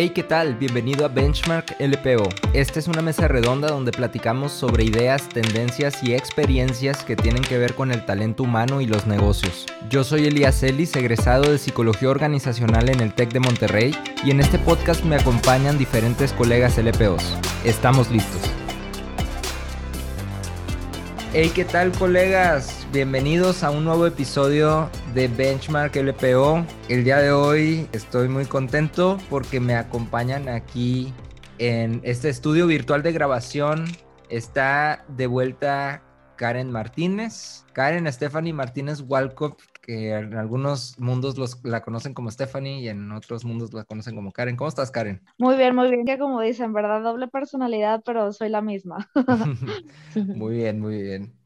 Hey, ¿qué tal? Bienvenido a Benchmark LPO. Esta es una mesa redonda donde platicamos sobre ideas, tendencias y experiencias que tienen que ver con el talento humano y los negocios. Yo soy Elías Ellis, egresado de Psicología Organizacional en el TEC de Monterrey, y en este podcast me acompañan diferentes colegas LPOs. Estamos listos. Hey, ¿qué tal colegas? Bienvenidos a un nuevo episodio de Benchmark LPO. El día de hoy estoy muy contento porque me acompañan aquí en este estudio virtual de grabación. Está de vuelta Karen Martínez. Karen Stephanie Martínez Walcott, que en algunos mundos los, la conocen como Stephanie y en otros mundos la conocen como Karen. ¿Cómo estás, Karen? Muy bien, muy bien. Que como dicen, ¿verdad? Doble personalidad, pero soy la misma. muy bien, muy bien.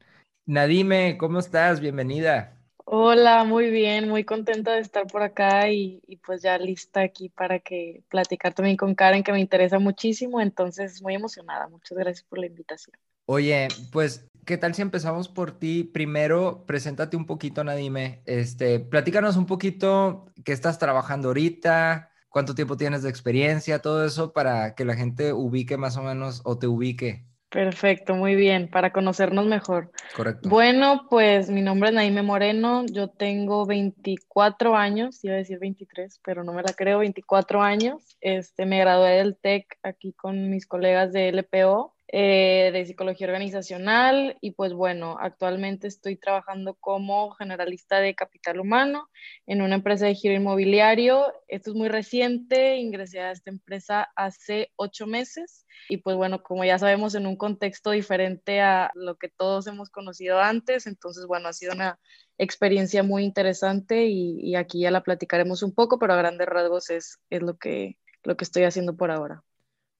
Nadime, ¿cómo estás? Bienvenida. Hola, muy bien, muy contenta de estar por acá y, pues ya lista aquí para que platicar también con Karen, que me interesa muchísimo, entonces muy emocionada. Muchas gracias por la invitación. Oye, pues, ¿qué tal si empezamos por ti? Primero, preséntate un poquito, Nadime. Este, platícanos un poquito qué estás trabajando ahorita, cuánto tiempo tienes de experiencia, todo eso para que la gente ubique más o menos o te ubique. Perfecto, muy bien, para conocernos mejor. Correcto. Bueno, pues mi nombre es Naime Moreno, yo tengo 24 años, iba a decir 23, pero no me la creo, 24 años. Este, me gradué del TEC aquí con mis colegas de LPO eh, de psicología organizacional y pues bueno, actualmente estoy trabajando como generalista de capital humano en una empresa de giro inmobiliario. Esto es muy reciente, ingresé a esta empresa hace ocho meses y pues bueno, como ya sabemos, en un contexto diferente a lo que todos hemos conocido antes, entonces bueno, ha sido una experiencia muy interesante y, aquí ya la platicaremos un poco, pero a grandes rasgos es, es lo, que, lo que estoy haciendo por ahora.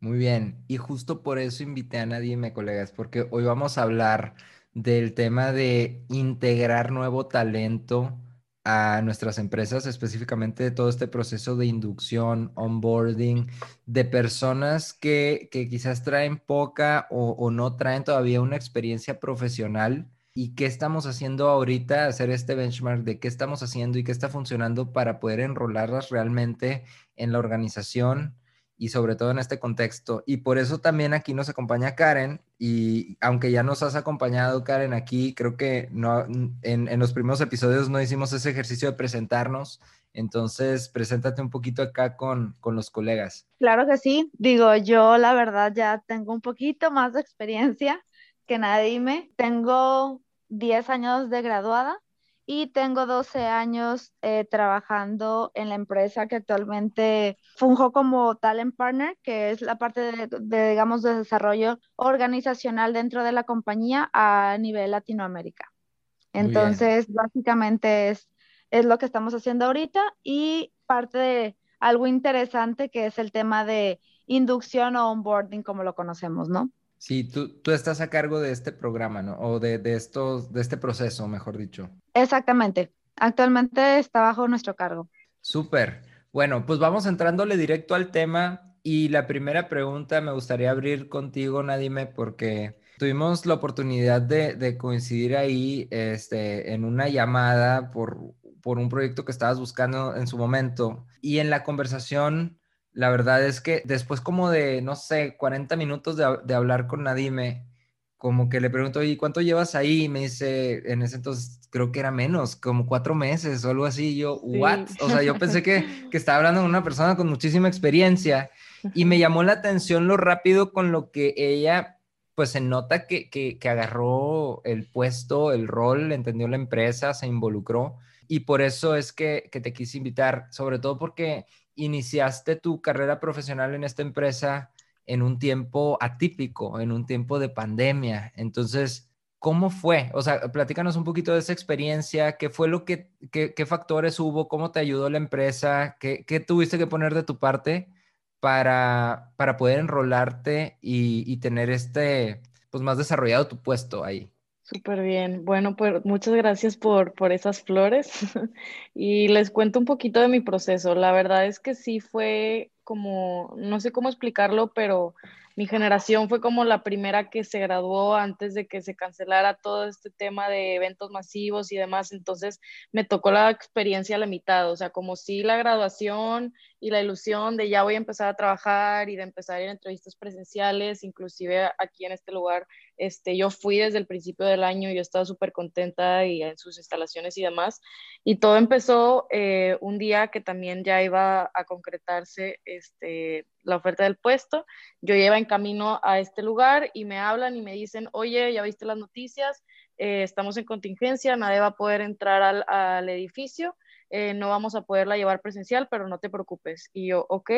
Muy bien, y justo por eso invité a Nadie, me colegas, porque hoy vamos a hablar del tema de integrar nuevo talento a nuestras empresas, específicamente de todo este proceso de inducción, onboarding, de personas que, quizás traen poca o, o, no traen todavía una experiencia profesional. ¿Y qué estamos haciendo ahorita? Hacer este benchmark de qué estamos haciendo y qué está funcionando para poder enrolarlas realmente en la organización y sobre todo en este contexto. Y por eso también aquí nos acompaña Karen y aunque ya nos has acompañado Karen aquí, creo que no, en, los primeros episodios no hicimos ese ejercicio de presentarnos. Entonces, preséntate un poquito acá con, con los colegas. Claro que sí. Digo, yo la verdad ya tengo un poquito más de experiencia que nadie me. Tengo 10 años de graduada y tengo 12 años eh, trabajando en la empresa que actualmente funjo como talent partner, que es la parte de, digamos, de desarrollo organizacional dentro de la compañía a nivel Latinoamérica. Entonces, básicamente es, es lo que estamos haciendo ahorita y parte de algo interesante que es el tema de inducción o onboarding, como lo conocemos, ¿no? Sí, tú, tú estás a cargo de este programa, ¿no? O de, de, estos, de este proceso, mejor dicho. Exactamente. Actualmente está bajo nuestro cargo. Súper. Bueno, pues vamos entrándole directo al tema y la primera pregunta me gustaría abrir contigo, Nadime, porque tuvimos la oportunidad de, de coincidir ahí este, en una llamada por, por un proyecto que estabas buscando en su momento y en la conversación la verdad es que después como de, no sé, 40 minutos de, hablar con Nadime, como que le pregunto, ¿y cuánto llevas ahí? Y me dice, en ese entonces creo que era menos, como cuatro meses o algo así. Y yo, ¿what? O sea, yo pensé que, que estaba hablando con una persona con muchísima experiencia y me llamó la atención lo rápido con lo que ella, pues se nota que, que, que agarró el puesto, el rol, entendió la empresa, se involucró. Y por eso es que, que te quise invitar, sobre todo porque iniciaste tu carrera profesional en esta empresa en un tiempo atípico, en un tiempo de pandemia. Entonces, ¿cómo fue? O sea, platícanos un poquito de esa experiencia, qué fue lo que, qué, factores hubo, cómo te ayudó la empresa, qué, tuviste que poner de tu parte para, para poder enrolarte y, y tener este, pues más desarrollado tu puesto ahí. Súper bien. Bueno, pues muchas gracias por, por esas flores y les cuento un poquito de mi proceso. La verdad es que sí fue como, no sé cómo explicarlo, pero mi generación fue como la primera que se graduó antes de que se cancelara todo este tema de eventos masivos y demás. Entonces me tocó la experiencia a la mitad, o sea, como si la graduación y la ilusión de ya voy a empezar a trabajar y de empezar a entrevistas presenciales, inclusive aquí en este lugar, este, yo fui desde el principio del año, yo estaba súper contenta y en sus instalaciones y demás, y todo empezó eh, un día que también ya iba a concretarse este, la oferta del puesto, yo iba en camino a este lugar y me hablan y me dicen, oye, ya viste las noticias, eh, estamos en contingencia, nadie va a poder entrar al, al edificio, eh, no vamos a poderla llevar presencial, pero no te preocupes. Y yo, ok,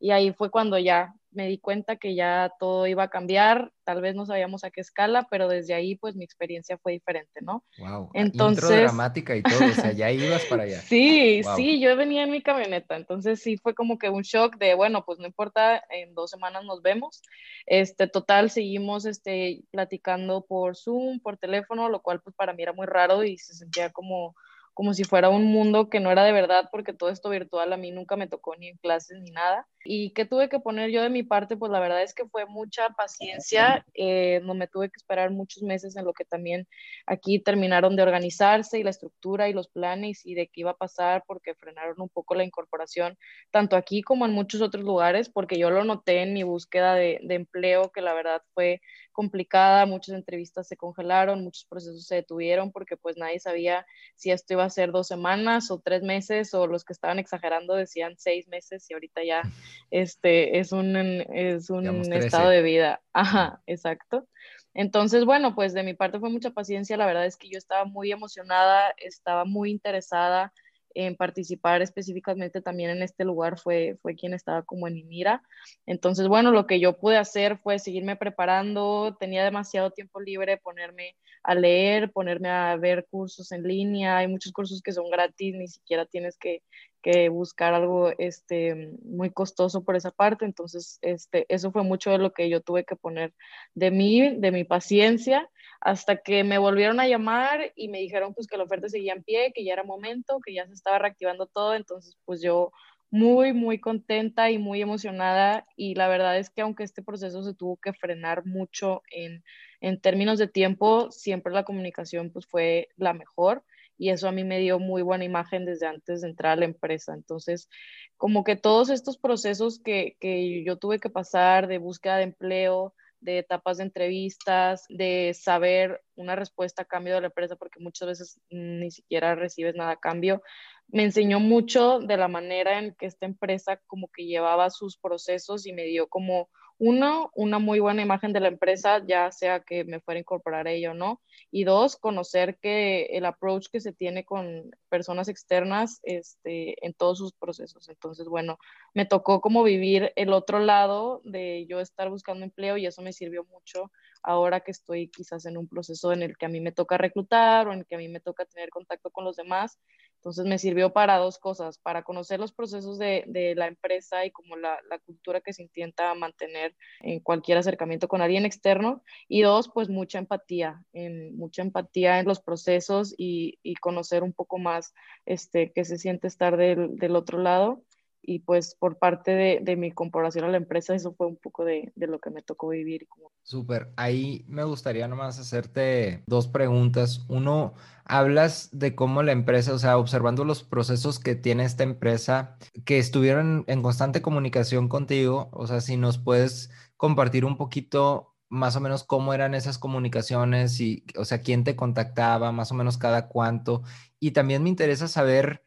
y ahí fue cuando ya me di cuenta que ya todo iba a cambiar, tal vez no sabíamos a qué escala, pero desde ahí pues mi experiencia fue diferente, ¿no? Wow, entonces intro dramática y todo, o sea, ya ibas para allá. Sí, sí, yo venía en mi camioneta, entonces sí fue como que un shock de, bueno, pues no importa, en dos semanas nos vemos. Este, total, seguimos este, platicando por Zoom, por teléfono, lo cual pues para mí era muy raro y se sentía como como si fuera un mundo que no era de verdad, porque todo esto virtual a mí nunca me tocó ni en clases ni nada. ¿Y qué tuve que poner yo de mi parte? Pues la verdad es que fue mucha paciencia, eh, no me tuve que esperar muchos meses en lo que también aquí terminaron de organizarse y la estructura y los planes y de qué iba a pasar, porque frenaron un poco la incorporación, tanto aquí como en muchos otros lugares, porque yo lo noté en mi búsqueda de, de empleo, que la verdad fue complicada, muchas entrevistas se congelaron, muchos procesos se detuvieron, porque pues nadie sabía si esto iba a ser dos semanas o tres meses, o los que estaban exagerando decían seis meses y ahorita ya este, es un, es un estado de vida. Ajá, exacto. Entonces, bueno, pues de mi parte fue mucha paciencia. La verdad es que yo estaba muy emocionada, estaba muy interesada en participar específicamente también en este lugar fue, fue quien estaba como en mi mira. Entonces, bueno, lo que yo pude hacer fue seguirme preparando, tenía demasiado tiempo libre, ponerme a leer, ponerme a ver cursos en línea, hay muchos cursos que son gratis, ni siquiera tienes que, que buscar algo este, muy costoso por esa parte. Entonces, este, eso fue mucho de lo que yo tuve que poner de mí, de mi paciencia, hasta que me volvieron a llamar y me dijeron pues que la oferta seguía en pie, que ya era momento, que ya se estaba reactivando todo. Entonces, pues yo muy, muy contenta y muy emocionada. Y la verdad es que aunque este proceso se tuvo que frenar mucho en, en términos de tiempo, siempre la comunicación pues fue la mejor y eso a mí me dio muy buena imagen desde antes de entrar a la empresa. Entonces, como que todos estos procesos que, que yo tuve que pasar de búsqueda de empleo, de etapas de entrevistas, de saber una respuesta a cambio de la empresa, porque muchas veces ni siquiera recibes nada a cambio. Me enseñó mucho de la manera en que esta empresa como que llevaba sus procesos y me dio como uno, una muy buena imagen de la empresa, ya sea que me fuera a incorporar a ella o no. Y dos, conocer que el approach que se tiene con personas externas este, en todos sus procesos. Entonces, bueno, me tocó como vivir el otro lado de yo estar buscando empleo y eso me sirvió mucho ahora que estoy quizás en un proceso en el que a mí me toca reclutar o en el que a mí me toca tener contacto con los demás entonces me sirvió para dos cosas, para conocer los procesos de, de la empresa y como la, la, cultura que se intenta mantener en cualquier acercamiento con alguien externo. Y dos, pues mucha empatía, en, mucha empatía en los procesos y, y conocer un poco más este, qué se siente estar del, del otro lado y pues por parte de, de, mi comparación a la empresa, eso fue un poco de, de lo que me tocó vivir. Súper, ahí me gustaría nomás hacerte dos preguntas. Uno, hablas de cómo la empresa, o sea, observando los procesos que tiene esta empresa, que estuvieron en constante comunicación contigo, o sea, si nos puedes compartir un poquito más o menos cómo eran esas comunicaciones y, o sea, quién te contactaba, más o menos cada cuánto. Y también me interesa saber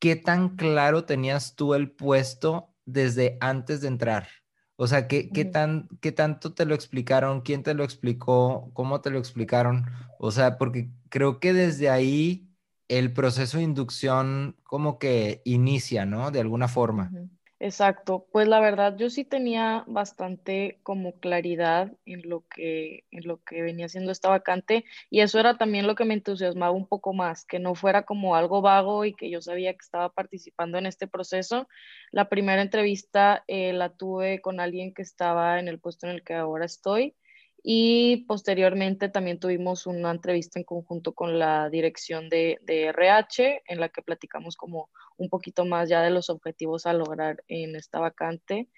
¿qué tan claro tenías tú el puesto desde antes de entrar? O sea, ¿qué, qué, tan, ¿qué tanto te lo explicaron? ¿Quién te lo explicó? ¿Cómo te lo explicaron? O sea, porque creo que desde ahí el proceso de inducción como que inicia, ¿no? De alguna forma. Exacto, pues la verdad yo sí tenía bastante como claridad en lo que, en lo que venía siendo esta vacante y eso era también lo que me entusiasmaba un poco más, que no fuera como algo vago y que yo sabía que estaba participando en este proceso. La primera entrevista eh, la tuve con alguien que estaba en el puesto en el que ahora estoy y posteriormente también tuvimos una entrevista en conjunto con la dirección de, de, RH en la que platicamos como un poquito más ya de los objetivos a lograr en esta vacante.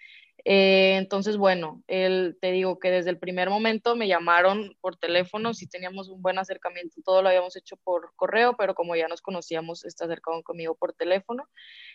Eh, entonces, bueno, el, te digo que desde el primer momento me llamaron por teléfono, sí teníamos un buen acercamiento, todo lo habíamos hecho por correo, pero como ya nos conocíamos, se acercaron conmigo por teléfono.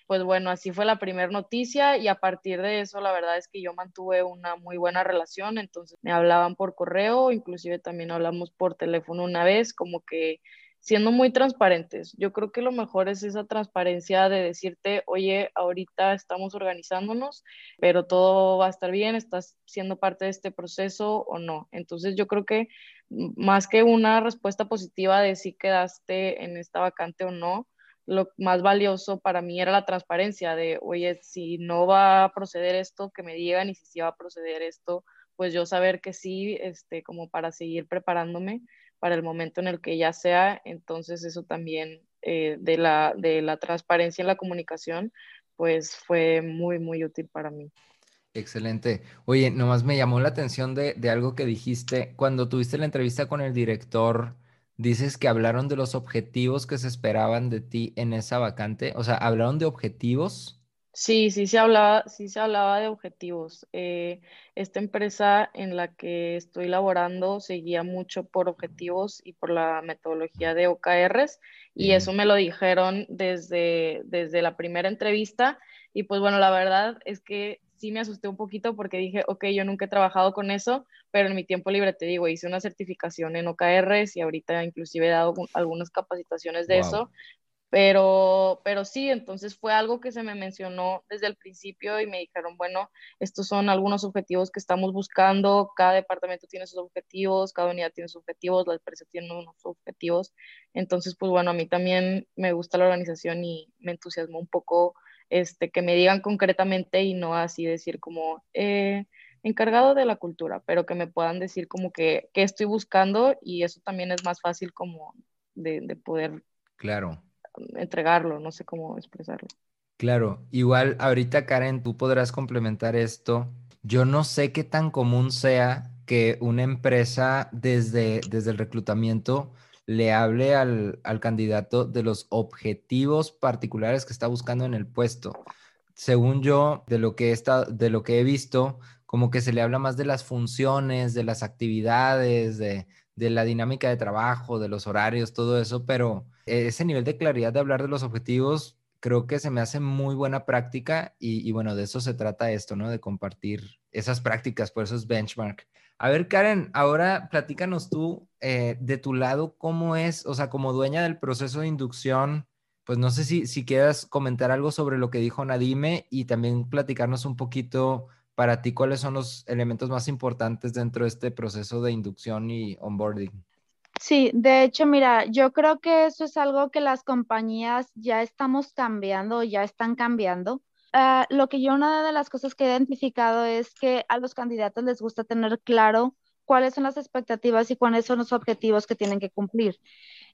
Pues bueno, así fue la primera noticia y a partir de eso, la verdad es que yo mantuve una muy buena relación, entonces me hablaban por correo, inclusive también hablamos por teléfono una vez, como que siendo muy transparentes. Yo creo que lo mejor es esa transparencia de decirte, oye, ahorita estamos organizándonos, pero todo va a estar bien, estás siendo parte de este proceso o no. Entonces yo creo que más que una respuesta positiva de si quedaste en esta vacante o no, lo más valioso para mí era la transparencia de, oye, si no va a proceder esto, que me digan y si sí va a proceder esto, pues yo saber que sí, este, como para seguir preparándome para el momento en el que ya sea. Entonces eso también eh, de, la, de la transparencia en la comunicación, pues fue muy, muy útil para mí. Excelente. Oye, nomás me llamó la atención de, de, algo que dijiste. Cuando tuviste la entrevista con el director, dices que hablaron de los objetivos que se esperaban de ti en esa vacante. O sea, ¿hablaron de objetivos? Sí, sí se hablaba, sí se hablaba de objetivos. Eh, esta empresa en la que estoy laborando seguía mucho por objetivos y por la metodología de OKRs y eso me lo dijeron desde, desde la primera entrevista y pues bueno, la verdad es que sí me asusté un poquito porque dije, ok, yo nunca he trabajado con eso, pero en mi tiempo libre te digo, hice una certificación en OKRs y ahorita inclusive he dado algunas capacitaciones de eso, pero, pero sí, entonces fue algo que se me mencionó desde el principio y me dijeron, bueno, estos son algunos objetivos que estamos buscando, cada departamento tiene sus objetivos, cada unidad tiene sus objetivos, la empresa tiene unos objetivos. Entonces, pues bueno, a mí también me gusta la organización y me entusiasmó un poco este, que me digan concretamente y no así decir como eh, encargado de la cultura, pero que me puedan decir como que, que estoy buscando y eso también es más fácil como de, de poder Claro entregarlo, no sé cómo expresarlo. Claro, igual ahorita Karen, tú podrás complementar esto. Yo no sé qué tan común sea que una empresa desde, desde el reclutamiento le hable al, al candidato de los objetivos particulares que está buscando en el puesto. Según yo, de lo que he, de lo que he visto, como que se le habla más de las funciones, de las actividades, de, de la dinámica de trabajo, de los horarios, todo eso, pero ese nivel de claridad de hablar de los objetivos creo que se me hace muy buena práctica y, bueno, de eso se trata esto, ¿no? De compartir esas prácticas, por esos benchmark. A ver, Karen, ahora platícanos tú eh, de tu lado, ¿cómo es, o sea, como dueña del proceso de inducción? Pues no sé si, si quieras comentar algo sobre lo que dijo Nadime y también platicarnos un poquito para ti cuáles son los elementos más importantes dentro de este proceso de inducción y onboarding. Sí, de hecho, mira, yo creo que eso es algo que las compañías ya estamos cambiando, ya están cambiando. Ah, lo que yo una de las cosas que he identificado es que a los candidatos les gusta tener claro cuáles son las expectativas y cuáles son los objetivos que tienen que cumplir.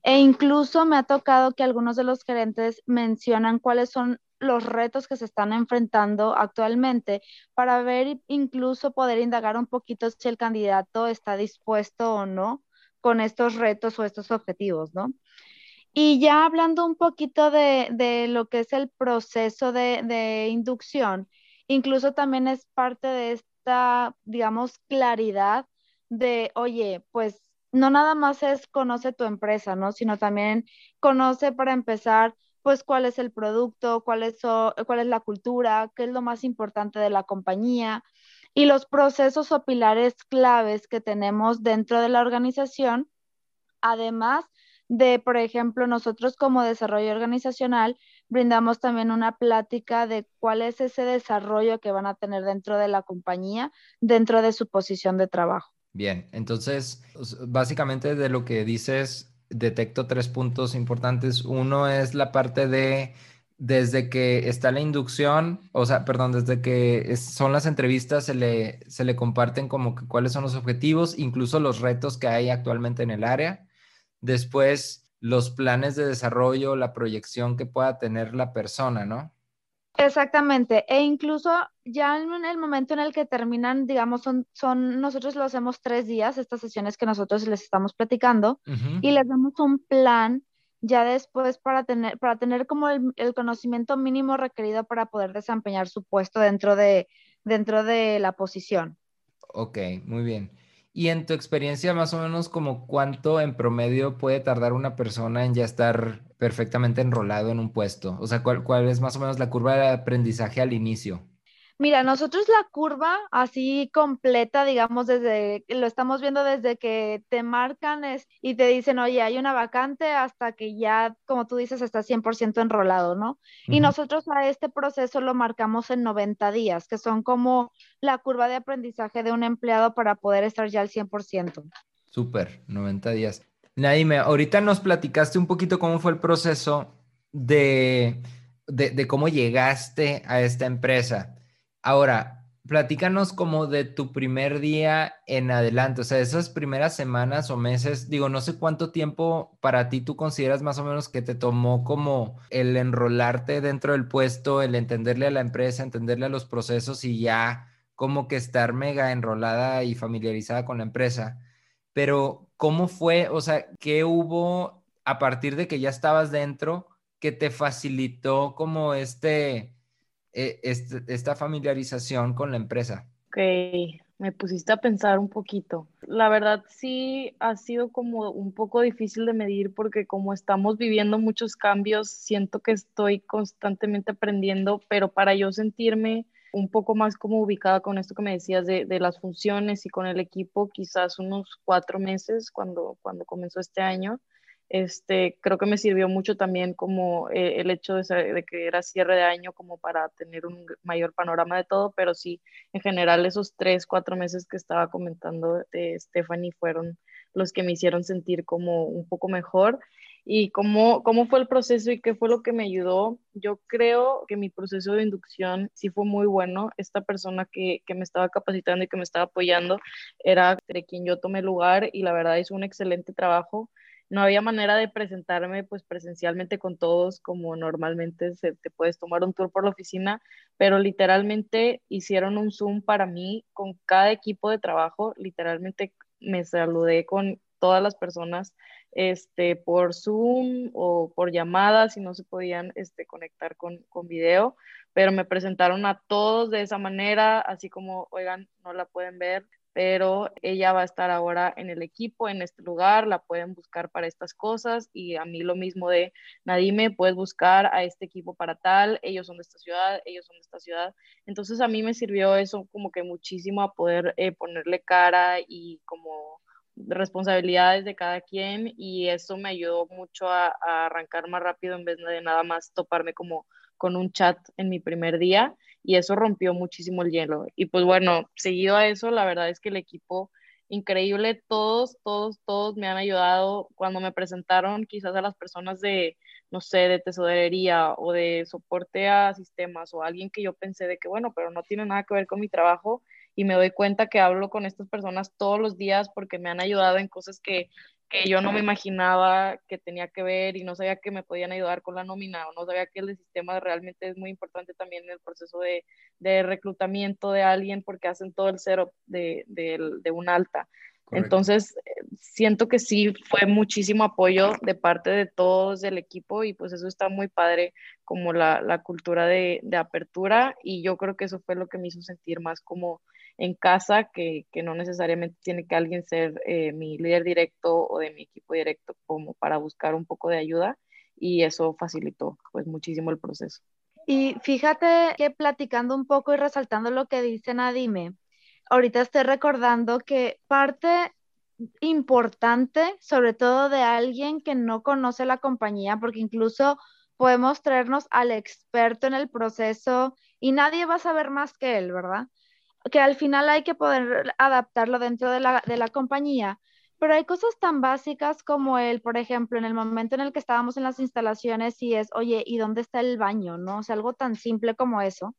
E incluso me ha tocado que algunos de los gerentes mencionan cuáles son los retos que se están enfrentando actualmente para ver incluso poder indagar un poquito si el candidato está dispuesto o no con estos retos o estos objetivos, ¿no? Y ya hablando un poquito de, lo que es el proceso de, inducción, incluso también es parte de esta, digamos, claridad de, oye, pues no nada más es conoce tu empresa, ¿no? Sino también conoce para empezar, pues cuál es el producto, cuál es, cuál es la cultura, qué es lo más importante de la compañía, y los procesos o pilares claves que tenemos dentro de la organización, además de, por ejemplo, nosotros como desarrollo organizacional, brindamos también una plática de cuál es ese desarrollo que van a tener dentro de la compañía, dentro de su posición de trabajo. Bien, entonces, básicamente de lo que dices, detecto tres puntos importantes. Uno es la parte de desde que está la inducción, o sea, perdón, desde que son las entrevistas, se le, se le comparten como que cuáles son los objetivos, incluso los retos que hay actualmente en el área. Después, los planes de desarrollo, la proyección que pueda tener la persona, ¿no? Exactamente, e incluso ya en el momento en el que terminan, digamos, son, son nosotros lo hacemos tres días, estas sesiones que nosotros les estamos platicando, y les damos un plan ya después para tener, para tener como el, conocimiento mínimo requerido para poder desempeñar su puesto dentro de, dentro de la posición. Ok, muy bien. Y en tu experiencia, más o menos, como cuánto en promedio puede tardar una persona en ya estar perfectamente enrolado en un puesto? O sea, ¿cuál, cuál es más o menos la curva de aprendizaje al inicio? Mira, nosotros la curva así completa, digamos, desde, lo estamos viendo desde que te marcan es, y te dicen, oye, hay una vacante hasta que ya, como tú dices, está 100% enrolado, ¿no? Y nosotros a este proceso lo marcamos en 90 días, que son como la curva de aprendizaje de un empleado para poder estar ya al 100%. Súper, 90 días. Nadime, ahorita nos platicaste un poquito cómo fue el proceso de, de cómo llegaste a esta empresa. Ahora, platícanos como de tu primer día en adelante, o sea, esas primeras semanas o meses, digo, no sé cuánto tiempo para ti tú consideras más o menos que te tomó como el enrolarte dentro del puesto, el entenderle a la empresa, entenderle a los procesos y ya como que estar mega enrolada y familiarizada con la empresa. Pero, ¿cómo fue? O sea, ¿qué hubo a partir de que ya estabas dentro que te facilitó como este eh, esta familiarización con la empresa? Ok, me pusiste a pensar un poquito. La verdad sí ha sido como un poco difícil de medir porque como estamos viviendo muchos cambios, siento que estoy constantemente aprendiendo, pero para yo sentirme un poco más como ubicada con esto que me decías de, de, las funciones y con el equipo, quizás unos cuatro meses cuando, cuando comenzó este año. Este, creo que me sirvió mucho también como eh, el hecho de, que era cierre de año como para tener un mayor panorama de todo, pero sí, en general esos tres, cuatro meses que estaba comentando de Stephanie fueron los que me hicieron sentir como un poco mejor. ¿Y cómo, cómo fue el proceso y qué fue lo que me ayudó? Yo creo que mi proceso de inducción sí fue muy bueno. Esta persona que, que me estaba capacitando y que me estaba apoyando era de quien yo tomé lugar y la verdad hizo un excelente trabajo no había manera de presentarme pues presencialmente con todos como normalmente se, te puedes tomar un tour por la oficina, pero literalmente hicieron un Zoom para mí con cada equipo de trabajo, literalmente me saludé con todas las personas este, por Zoom o por llamadas si no se podían este, conectar con, con video, pero me presentaron a todos de esa manera, así como, oigan, no la pueden ver, pero ella va a estar ahora en el equipo, en este lugar, la pueden buscar para estas cosas y a mí lo mismo de Nadime, puedes buscar a este equipo para tal, ellos son de esta ciudad, ellos son de esta ciudad. Entonces a mí me sirvió eso como que muchísimo a poder eh, ponerle cara y como responsabilidades de cada quien y eso me ayudó mucho a, a arrancar más rápido en vez de nada más toparme como con un chat en mi primer día y eso rompió muchísimo el hielo. Y pues bueno, seguido a eso, la verdad es que el equipo increíble, todos, todos, todos me han ayudado cuando me presentaron quizás a las personas de, no sé, de tesorería o de soporte a sistemas o alguien que yo pensé de que, bueno, pero no tiene nada que ver con mi trabajo y me doy cuenta que hablo con estas personas todos los días porque me han ayudado en cosas que que yo no me imaginaba que tenía que ver y no sabía que me podían ayudar con la nómina o no sabía que el sistema realmente es muy importante también en el proceso de, de reclutamiento de alguien porque hacen todo el cero de, de, de un alta. Entonces, siento que sí fue muchísimo apoyo de parte de todos el equipo y pues eso está muy padre como la, la cultura de, de, apertura y yo creo que eso fue lo que me hizo sentir más como en casa, que, que no necesariamente tiene que alguien ser eh, mi líder directo o de mi equipo directo como para buscar un poco de ayuda y eso facilitó pues muchísimo el proceso. Y fíjate que platicando un poco y resaltando lo que dice Nadime, ahorita estoy recordando que parte importante, sobre todo de alguien que no conoce la compañía, porque incluso podemos traernos al experto en el proceso y nadie va a saber más que él, ¿verdad? Que al final hay que poder adaptarlo dentro de la, de la compañía, pero hay cosas tan básicas como el, por ejemplo, en el momento en el que estábamos en las instalaciones y es, oye, ¿y dónde está el baño? ¿No? O sea, algo tan simple como eso.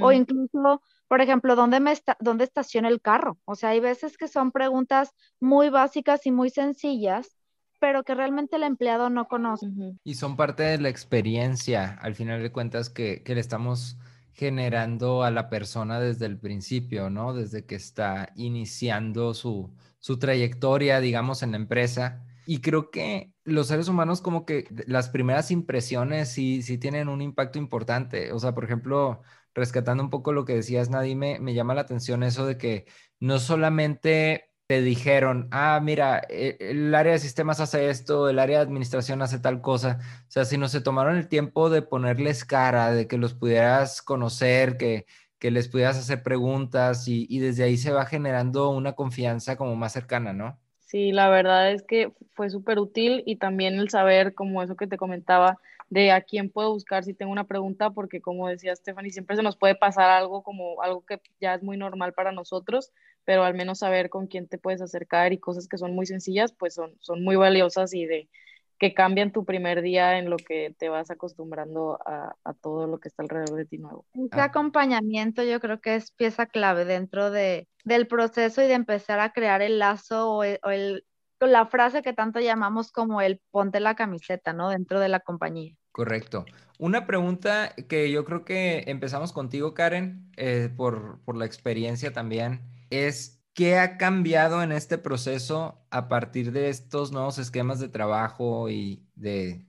O incluso, por ejemplo, ¿dónde, me está, ¿dónde estaciona el carro? O sea, hay veces que son preguntas muy básicas y muy sencillas, pero que realmente el empleado no conoce. Y son parte de la experiencia, al final de cuentas, que, que le estamos generando a la persona desde el principio, ¿no? Desde que está iniciando su, su trayectoria, digamos, en la empresa. Y creo que los seres humanos como que las primeras impresiones sí, sí tienen un impacto importante. O sea, por ejemplo, rescatando un poco lo que decías, Nadime, me llama la atención eso de que no solamente te dijeron, ah, mira, e, el área de sistemas hace esto, el área de administración hace tal cosa, o sea, si no se tomaron el tiempo de ponerles cara, de que los pudieras conocer, que, que les pudieras hacer preguntas y, y desde ahí se va generando una confianza como más cercana, ¿no? Sí, la verdad es que fue súper útil y también el saber, como eso que te comentaba, de a quién puedo buscar si tengo una pregunta, porque como decía Stephanie, siempre se nos puede pasar algo como algo que ya es muy normal para nosotros, pero al menos saber con quién te puedes acercar y cosas que son muy sencillas, pues son, son muy valiosas y de que cambian tu primer día en lo que te vas acostumbrando a, a todo lo que está alrededor de ti nuevo. Ese acompañamiento yo creo que es pieza clave dentro de, del proceso y de empezar a crear el lazo o, el, o el, la frase que tanto llamamos como el ponte la camiseta, ¿no? Dentro de la compañía. Correcto. Una pregunta que yo creo que empezamos contigo, Karen, eh, por, por, la experiencia también, es ¿qué ha cambiado en este proceso a partir de estos nuevos esquemas de trabajo y de,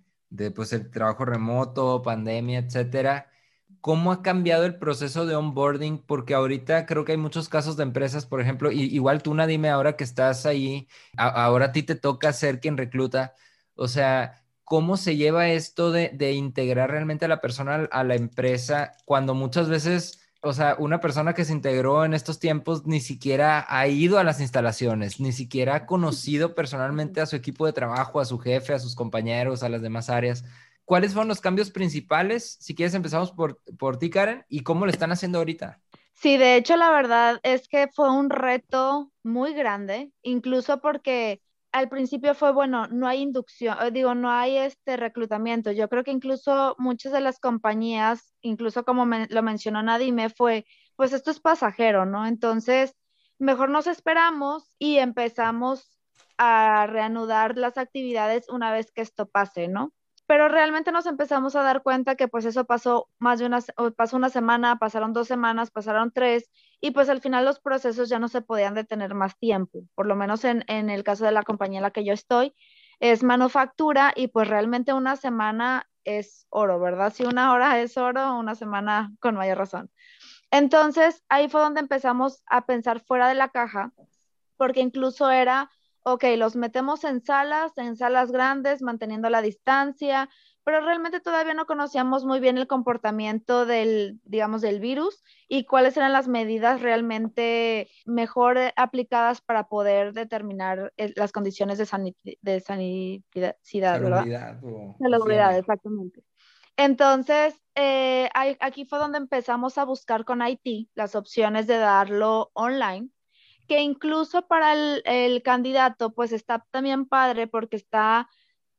pues, el trabajo remoto, pandemia, etcétera? ¿Cómo ha cambiado el proceso de onboarding? Porque ahorita creo que hay muchos casos de empresas, por ejemplo, y, igual tú, dime ahora que estás ahí, ahora a ti te toca ser quien recluta. O sea, ¿cómo se lleva esto de, de integrar realmente a la persona a la empresa cuando muchas veces o sea, una persona que se integró en estos tiempos ni siquiera ha ido a las instalaciones, ni siquiera ha conocido personalmente a su equipo de trabajo, a su jefe, a sus compañeros, a las demás áreas. ¿Cuáles fueron los cambios principales? Si quieres, empezamos por, por ti, Karen, y cómo lo están haciendo ahorita. Sí, de hecho, la verdad es que fue un reto muy grande, incluso porque al principio fue, bueno, no hay inducción, eh, digo, no hay este reclutamiento. Yo creo que incluso muchas de las compañías, incluso como me, lo mencionó Nadime, fue, pues esto es pasajero, ¿no? Entonces, mejor nos esperamos y empezamos a reanudar las actividades una vez que esto pase, ¿no? Pero realmente nos empezamos a dar cuenta que pues eso pasó más de una, pasó una semana, pasaron dos semanas, pasaron tres, y pues al final los procesos ya no se podían detener más tiempo, por lo menos en, en el caso de la compañía en la que yo estoy, es manufactura y pues realmente una semana es oro, ¿verdad? Si una hora es oro, una semana con mayor razón. Entonces ahí fue donde empezamos a pensar fuera de la caja, porque incluso era ok, los metemos en salas, en salas grandes, manteniendo la distancia, pero realmente todavía no conocíamos muy bien el comportamiento del, digamos, del virus y cuáles eran las medidas realmente mejor aplicadas para poder determinar eh, las condiciones de, de sanidad, ¿verdad? Salubridad, exactamente. Entonces, eh, aquí fue donde empezamos a buscar con IT las opciones de darlo online que incluso para el, candidato, pues está también padre porque está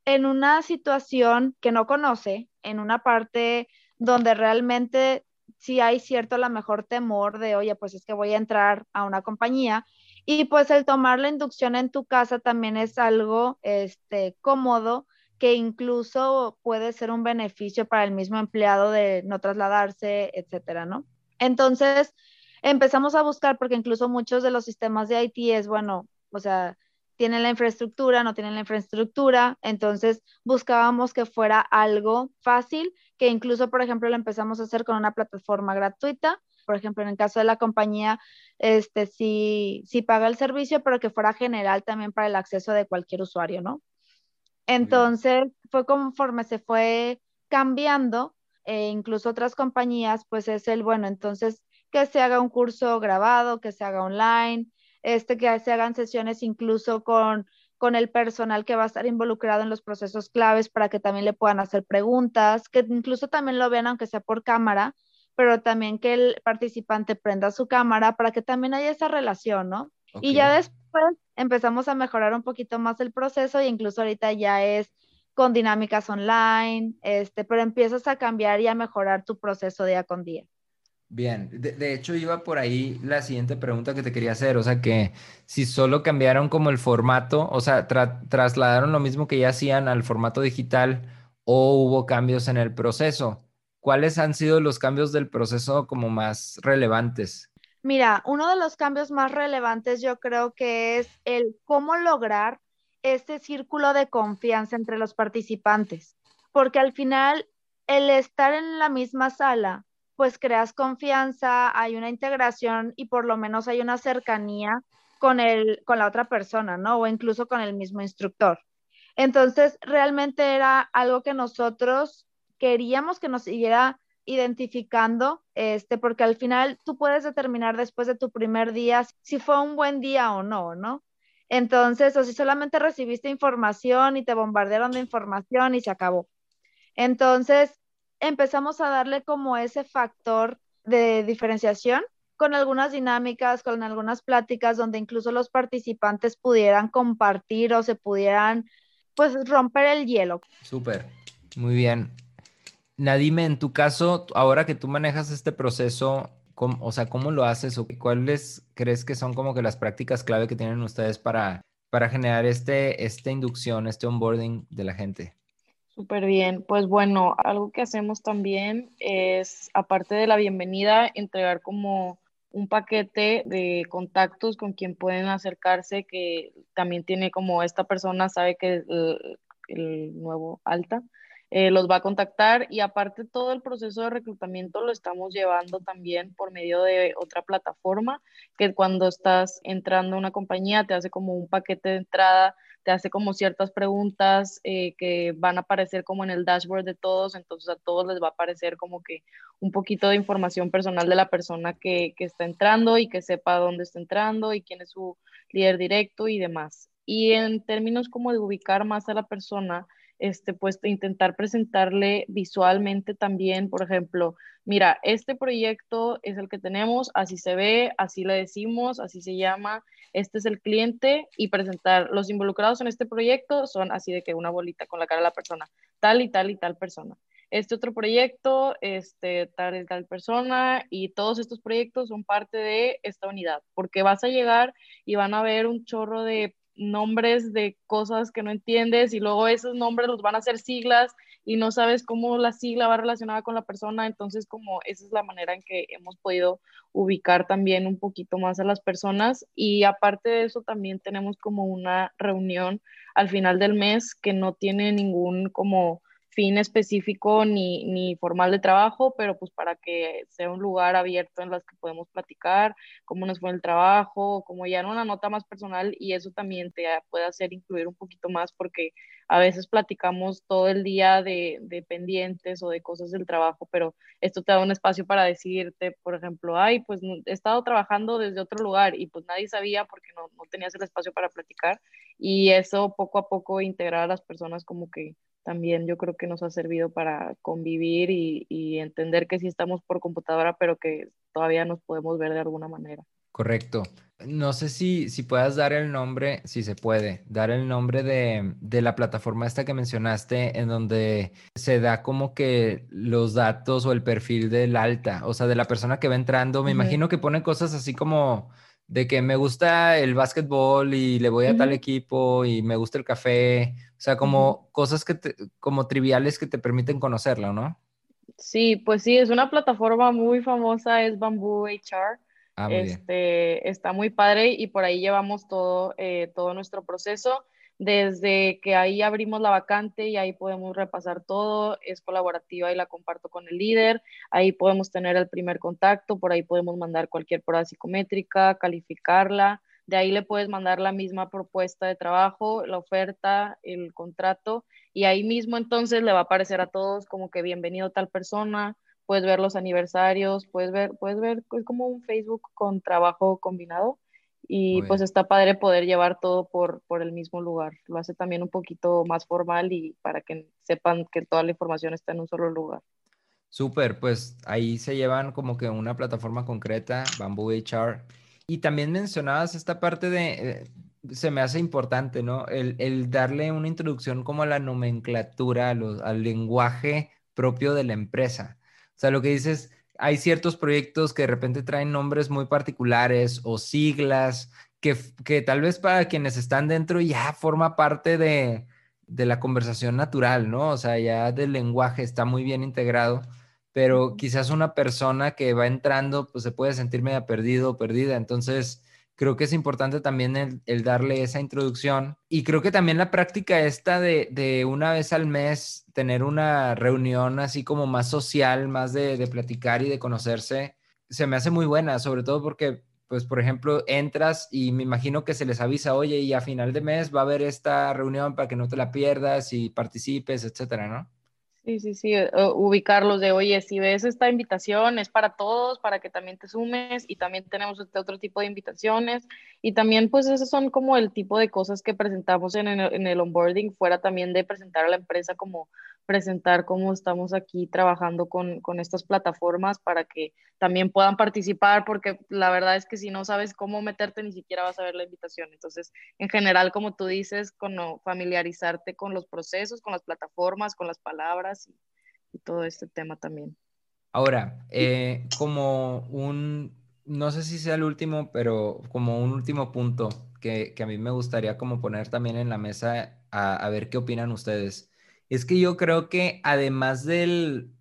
en una situación que no conoce, en una parte donde realmente sí hay cierto a lo mejor temor de, oye, pues es que voy a entrar a una compañía. Y pues el tomar la inducción en tu casa también es algo este, cómodo que incluso puede ser un beneficio para el mismo empleado de no trasladarse, etcétera, ¿no? Entonces, empezamos a buscar, porque incluso muchos de los sistemas de IT es, bueno, o sea, tienen la infraestructura, no tienen la infraestructura, entonces buscábamos que fuera algo fácil, que incluso, por ejemplo, lo empezamos a hacer con una plataforma gratuita, por ejemplo, en el caso de la compañía, este sí, sí paga el servicio, pero que fuera general también para el acceso de cualquier usuario, ¿no? Entonces, fue conforme se fue cambiando, e incluso otras compañías, pues es el, bueno, entonces que se haga un curso grabado, que se haga online, este, que se hagan sesiones incluso con, con el personal que va a estar involucrado en los procesos claves para que también le puedan hacer preguntas, que incluso también lo vean aunque sea por cámara, pero también que el participante prenda su cámara para que también haya esa relación, ¿no? Y ya después empezamos a mejorar un poquito más el proceso e incluso ahorita ya es con dinámicas online, este, pero empiezas a cambiar y a mejorar tu proceso día con día. Bien, de, hecho iba por ahí la siguiente pregunta que te quería hacer, o sea que si solo cambiaron como el formato, o sea, trasladaron lo mismo que ya hacían al formato digital o hubo cambios en el proceso. ¿Cuáles han sido los cambios del proceso como más relevantes? Mira, uno de los cambios más relevantes yo creo que es el cómo lograr este círculo de confianza entre los participantes, porque al final el estar en la misma sala pues creas confianza, hay una integración y por lo menos hay una cercanía con, el, con la otra persona, ¿no? O incluso con el mismo instructor. Entonces, realmente era algo que nosotros queríamos que nos siguiera identificando, este, porque al final tú puedes determinar después de tu primer día si fue un buen día o no, ¿no? Entonces, o si solamente recibiste información y te bombardearon de información y se acabó. Entonces, empezamos a darle como ese factor de diferenciación con algunas dinámicas, con algunas pláticas donde incluso los participantes pudieran compartir o se pudieran, pues, romper el hielo. Súper, muy bien. Nadime, en tu caso, ahora que tú manejas este proceso, o sea, ¿cómo lo haces o cuáles crees que son como que las prácticas clave que tienen ustedes para, para generar este, esta inducción, este onboarding de la gente? Súper bien. Pues bueno, algo que hacemos también es, aparte de la bienvenida, entregar como un paquete de contactos con quien pueden acercarse, que también tiene como esta persona sabe que el, el nuevo alta eh, los va a contactar y aparte todo el proceso de reclutamiento lo estamos llevando también por medio de otra plataforma que cuando estás entrando a una compañía te hace como un paquete de entrada, te hace como ciertas preguntas eh, que van a aparecer como en el dashboard de todos, entonces a todos les va a aparecer como que un poquito de información personal de la persona que, que está entrando y que sepa dónde está entrando y quién es su líder directo y demás. Y en términos como de ubicar más a la persona, este, pues intentar presentarle visualmente también, por ejemplo, mira, este proyecto es el que tenemos, así se ve, así le decimos, así se llama, este es el cliente y presentar los involucrados en este proyecto son así de que una bolita con la cara de la persona, tal y tal y tal persona. Este otro proyecto, este, tal y tal persona y todos estos proyectos son parte de esta unidad, porque vas a llegar y van a ver un chorro de nombres de cosas que no entiendes y luego esos nombres los van a hacer siglas y no sabes cómo la sigla va relacionada con la persona, entonces como esa es la manera en que hemos podido ubicar también un poquito más a las personas. Y aparte de eso también tenemos como una reunión al final del mes que no tiene ningún como fin específico ni, ni, formal de trabajo, pero pues para que sea un lugar abierto en las que podemos platicar cómo nos fue el trabajo, como ya en una nota más personal y eso también te puede hacer incluir un poquito más porque a veces platicamos todo el día de, de pendientes o de cosas del trabajo, pero esto te da un espacio para decirte, por ejemplo, ay, pues he estado trabajando desde otro lugar y pues nadie sabía porque no, no tenías el espacio para platicar y eso poco a poco integrar a las personas como que también yo creo que nos ha servido para convivir y, entender que sí estamos por computadora, pero que todavía nos podemos ver de alguna manera. Correcto. No sé si, si puedas dar el nombre, si se puede, dar el nombre de, de, la plataforma esta que mencionaste, en donde se da como que los datos o el perfil del alta, o sea, de la persona que va entrando. Me imagino que pone cosas así como de que me gusta el básquetbol y le voy a tal equipo y me gusta el café, o sea, como cosas que como triviales que te permiten conocerlo, ¿no? Sí, pues sí, es una plataforma muy famosa, es Bamboo HR. Ah, este, Está muy padre y por ahí llevamos todo, eh, todo nuestro proceso desde que ahí abrimos la vacante y ahí podemos repasar todo, es colaborativa y la comparto con el líder, ahí podemos tener el primer contacto, por ahí podemos mandar cualquier prueba psicométrica, calificarla, de ahí le puedes mandar la misma propuesta de trabajo, la oferta, el contrato y ahí mismo entonces le va a aparecer a todos como que bienvenido tal persona, puedes ver los aniversarios, puedes ver, puedes ver, es como un Facebook con trabajo combinado y pues está padre poder llevar todo por, por el mismo lugar. Lo hace también un poquito más formal y para que sepan que toda la información está en un solo lugar. Súper, pues ahí se llevan como que una plataforma concreta, Bamboo HR. Y también mencionabas esta parte de, eh, se me hace importante, ¿no? El, el, darle una introducción como a la nomenclatura, al lenguaje propio de la empresa. O sea, lo que dices, hay ciertos proyectos que de repente traen nombres muy particulares o siglas que, que tal vez para quienes están dentro ya forma parte de, de, la conversación natural, ¿no? O sea, ya del lenguaje está muy bien integrado, pero quizás una persona que va entrando pues se puede sentir media perdido o perdida. Entonces, creo que es importante también el, darle esa introducción. Y creo que también la práctica esta de, una vez al mes tener una reunión así como más social, más de, de platicar y de conocerse, se me hace muy buena, sobre todo porque pues por ejemplo, entras y me imagino que se les avisa, oye, y a final de mes va a haber esta reunión para que no te la pierdas y participes, etcétera, ¿no? Sí, sí, sí, eh, ubicarlos de, oye, si ves esta invitación es para todos, para que también te sumes y también tenemos este otro tipo de invitaciones y también pues esos son como el tipo de cosas que presentamos en el, en el onboarding, fuera también de presentar a la empresa como presentar cómo estamos aquí trabajando con, con, estas plataformas para que también puedan participar, porque la verdad es que si no sabes cómo meterte, ni siquiera vas a ver la invitación. Entonces, en general, como tú dices, con familiarizarte con los procesos, con las plataformas, con las palabras y, todo este tema también. Ahora, eh, como un, no sé si sea el último, pero como un último punto que, que a mí me gustaría como poner también en la mesa a, a ver qué opinan ustedes es que yo creo que además del,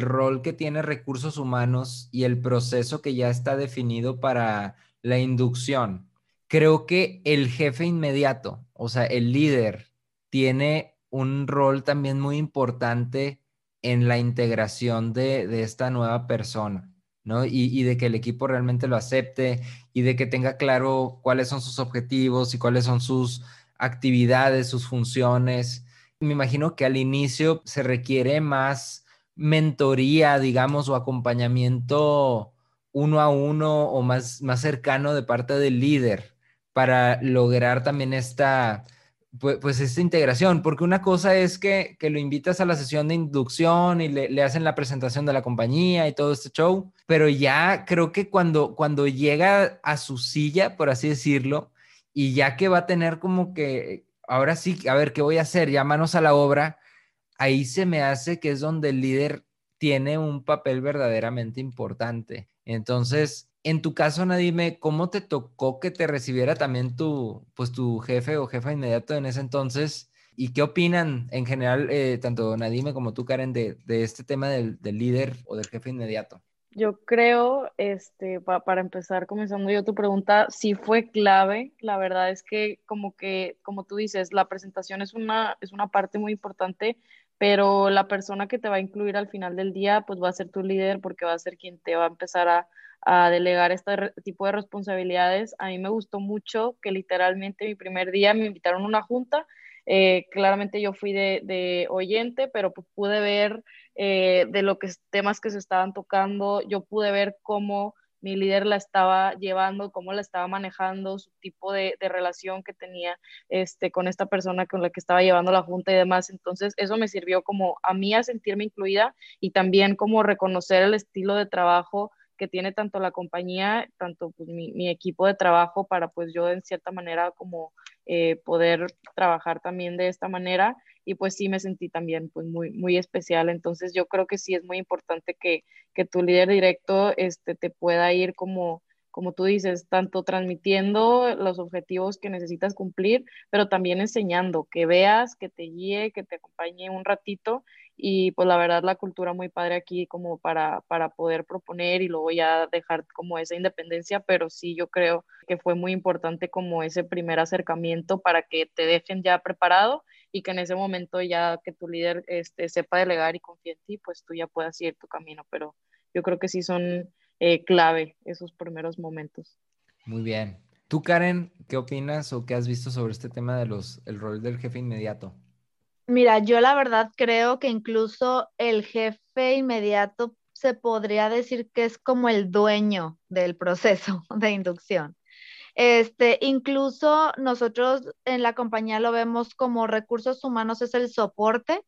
rol que tiene recursos humanos y el proceso que ya está definido para la inducción, creo que el jefe inmediato, o sea, el líder, tiene un rol también muy importante en la integración de, esta nueva persona, ¿no? Y, y, de que el equipo realmente lo acepte y de que tenga claro cuáles son sus objetivos y cuáles son sus actividades, sus funciones. Me imagino que al inicio se requiere más mentoría, digamos, o acompañamiento uno a uno o más, más cercano de parte del líder para lograr también esta, pues, esta integración, porque una cosa es que, lo invitas a la sesión de inducción y le, hacen la presentación de la compañía y todo este show, pero ya creo que cuando, cuando llega a su silla, por así decirlo, y ya que va a tener como que ahora sí, a ver, ¿qué voy a hacer? Ya manos a la obra. Ahí se me hace que es donde el líder tiene un papel verdaderamente importante. Entonces, en tu caso, Nadime, ¿cómo te tocó que te recibiera también tu, pues, tu jefe o jefa inmediato en ese entonces? ¿Y qué opinan en general, eh, tanto Nadime como tú, Karen, de, este tema del líder o del jefe inmediato? Yo creo, este, para empezar, comenzando yo tu pregunta, sí fue clave. La verdad es que, como que, como tú dices, la presentación es una, es una parte muy importante, pero la persona que te va a incluir al final del día, pues va a ser tu líder porque va a ser quien te va a empezar a, a delegar este tipo de responsabilidades. A mí me gustó mucho que literalmente mi primer día me invitaron a una junta. Eh, claramente yo fui de, de oyente, pero pues pude ver eh, de los temas que se estaban tocando. Yo pude ver cómo mi líder la estaba llevando, cómo la estaba manejando, su tipo de, relación que tenía este, con esta persona con la que estaba llevando la junta y demás. Entonces, eso me sirvió como a mí a sentirme incluida y también como reconocer el estilo de trabajo que tiene tanto la compañía, tanto pues, mi, equipo de trabajo para pues yo en cierta manera como eh, poder trabajar también de esta manera y pues sí me sentí también pues muy, muy especial. Entonces yo creo que sí es muy importante que, que tu líder directo este, te pueda ir como como tú dices, tanto transmitiendo los objetivos que necesitas cumplir, pero también enseñando, que veas, que te guíe, que te acompañe un ratito. Y pues la verdad la cultura muy padre aquí como para, para poder proponer y luego ya dejar como esa independencia, pero sí yo creo que fue muy importante como ese primer acercamiento para que te dejen ya preparado y que en ese momento ya que tu líder este, sepa delegar y confíe en ti, pues tú ya puedas ir tu camino, pero yo creo que sí son eh, clave esos primeros momentos. Muy bien. Tú, Karen, ¿qué opinas o qué has visto sobre este tema de los, el rol del jefe inmediato? Mira, yo la verdad creo que incluso el jefe inmediato se podría decir que es como el dueño del proceso de inducción. Este, incluso nosotros en la compañía lo vemos como recursos humanos es el soporte,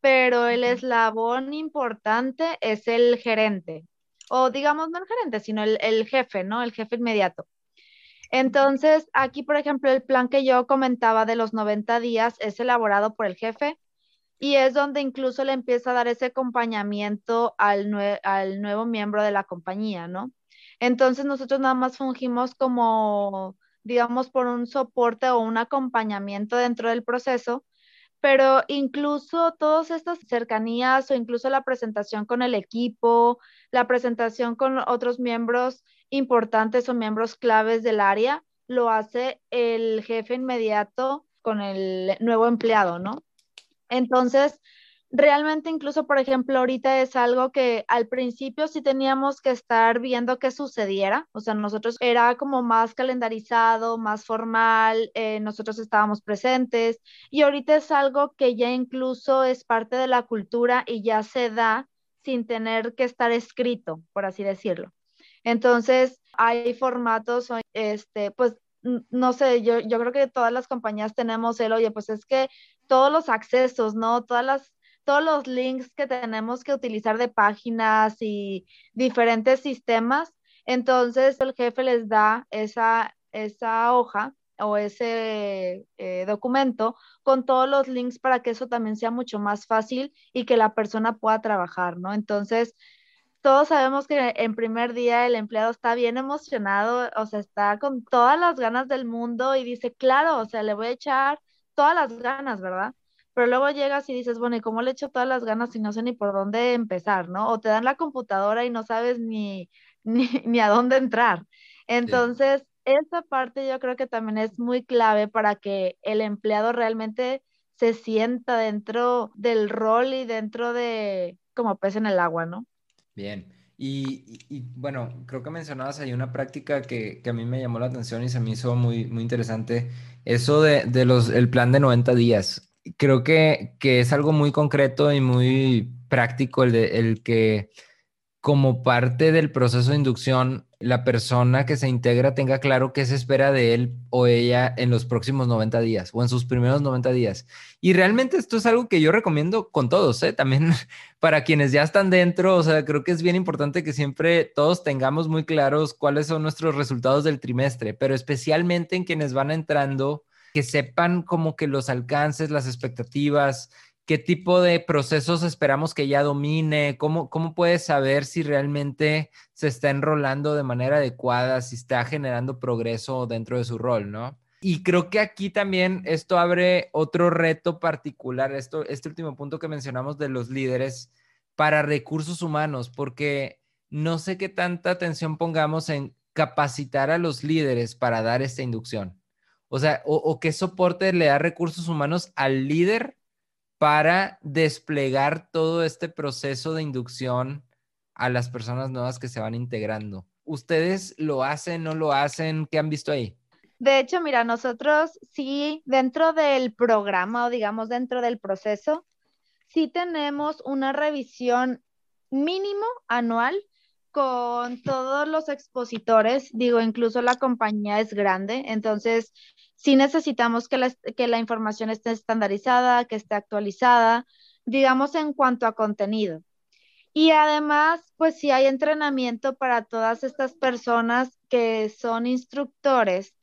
pero el eslabón importante es el gerente, o digamos no el gerente, sino el, el jefe, ¿no? El jefe inmediato. Entonces, aquí, por ejemplo, el plan que yo comentaba de los 90 días es elaborado por el jefe y es donde incluso le empieza a dar ese acompañamiento al, al nuevo miembro de la compañía, ¿no? Entonces, nosotros nada más fungimos como, digamos, por un soporte o un acompañamiento dentro del proceso, pero incluso todas estas cercanías o incluso la presentación con el equipo, la presentación con otros miembros importantes o miembros claves del área, lo hace el jefe inmediato con el nuevo empleado, ¿no? Entonces, realmente incluso, por ejemplo, ahorita es algo que al principio sí teníamos que estar viendo qué sucediera, o sea, nosotros era como más calendarizado, más formal, eh, nosotros estábamos presentes y ahorita es algo que ya incluso es parte de la cultura y ya se da sin tener que estar escrito, por así decirlo. Entonces, hay formatos, este, pues, no sé, yo, yo creo que todas las compañías tenemos el, oye, pues es que todos los accesos, ¿no? Todas las todos los links que tenemos que utilizar de páginas y diferentes sistemas. Entonces el jefe les da esa, esa hoja o ese eh, documento con todos los links para que eso también sea mucho más fácil y que la persona pueda trabajar, ¿no? Entonces, todos sabemos que en primer día el empleado está bien emocionado, o sea, está con todas las ganas del mundo y dice, claro, o sea, le voy a echar todas las ganas, ¿verdad? Pero luego llegas y dices, bueno, ¿y cómo le echo todas las ganas y no sé ni por dónde empezar, ¿no? O te dan la computadora y no sabes ni, ni, a dónde entrar. Entonces, esa parte yo creo que también es muy clave para que el empleado realmente se sienta dentro del rol y dentro de como pez en el agua, ¿no? Bien. Y, bueno, creo que mencionabas ahí una práctica que, que, a mí me llamó la atención y se me hizo muy, muy interesante. Eso de, de los, el plan de 90 días creo que, que, es algo muy concreto y muy práctico el, de, el que como parte del proceso de inducción, la persona que se integra tenga claro qué se espera de él o ella en los próximos 90 días o en sus primeros 90 días. Y realmente esto es algo que yo recomiendo con todos, ¿eh? también para quienes ya están dentro, o sea, creo que es bien importante que siempre todos tengamos muy claros cuáles son nuestros resultados del trimestre, pero especialmente en quienes van entrando que sepan como que los alcances, las expectativas, qué tipo de procesos esperamos que ya domine, cómo, cómo puedes saber si realmente se está enrolando de manera adecuada, si está generando progreso dentro de su rol, ¿no? Y creo que aquí también esto abre otro reto particular, esto, este último punto que mencionamos de los líderes para recursos humanos, porque no sé qué tanta atención pongamos en capacitar a los líderes para dar esta inducción. O sea, o, qué soporte le da recursos humanos al líder para desplegar todo este proceso de inducción a las personas nuevas que se van integrando. ¿Ustedes lo hacen, no lo hacen? ¿Qué han visto ahí? De hecho, mira, nosotros sí, dentro del programa o digamos dentro del proceso, sí tenemos una revisión mínimo anual con todos los expositores, digo, incluso la compañía es grande, entonces sí necesitamos que la, que la información esté estandarizada, que esté actualizada, digamos, en cuanto a contenido. Y además, pues sí hay entrenamiento para todas estas personas que son instructores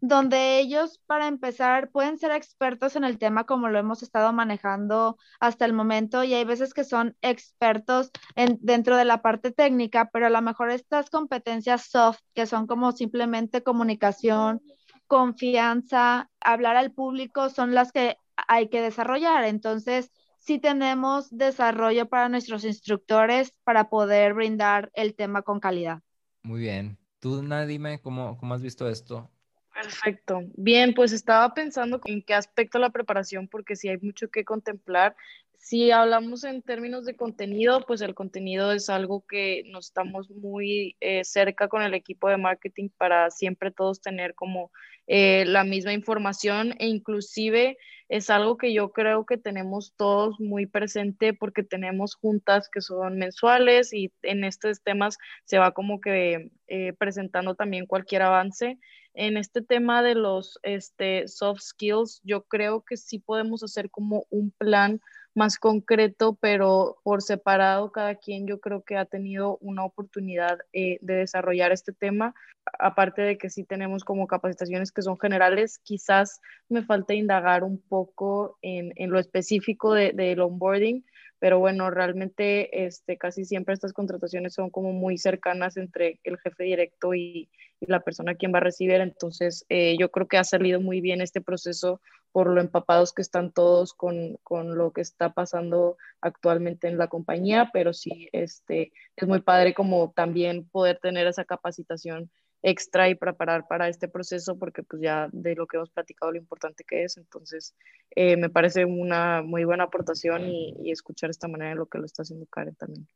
donde ellos, para empezar, pueden ser expertos en el tema como lo hemos estado manejando hasta el momento y hay veces que son expertos en, dentro de la parte técnica, pero a lo mejor estas competencias soft, que son como simplemente comunicación, confianza, hablar al público, son las que hay que desarrollar. Entonces, sí tenemos desarrollo para nuestros instructores para poder brindar el tema con calidad. Muy bien. Tú, Nadime, ¿cómo, cómo has visto esto? Perfecto. Bien, pues estaba pensando en qué aspecto la preparación, porque sí hay mucho que contemplar. Si hablamos en términos de contenido, pues el contenido es algo que nos estamos muy eh, cerca con el equipo de marketing para siempre todos tener como eh, la misma información e inclusive es algo que yo creo que tenemos todos muy presente porque tenemos juntas que son mensuales y en estos temas se va como que eh, presentando también cualquier avance. En este tema de los este, soft skills, yo creo que sí podemos hacer como un plan más concreto, pero por separado cada quien yo creo que ha tenido una oportunidad eh, de desarrollar este tema. Aparte de que sí tenemos como capacitaciones que son generales, quizás me falta indagar un poco en, en lo específico del onboarding, pero bueno, realmente este, casi siempre estas contrataciones son como muy cercanas entre el jefe directo y, la persona quien va a recibir, entonces eh, yo creo que ha salido muy bien este proceso por lo empapados que están todos con, con, lo que está pasando actualmente en la compañía, pero sí, este, es muy padre como también poder tener esa capacitación extra y preparar para este proceso porque pues ya de lo que hemos platicado lo importante que es, entonces eh, me parece una muy buena aportación y, y escuchar esta manera de lo que lo está haciendo Karen también.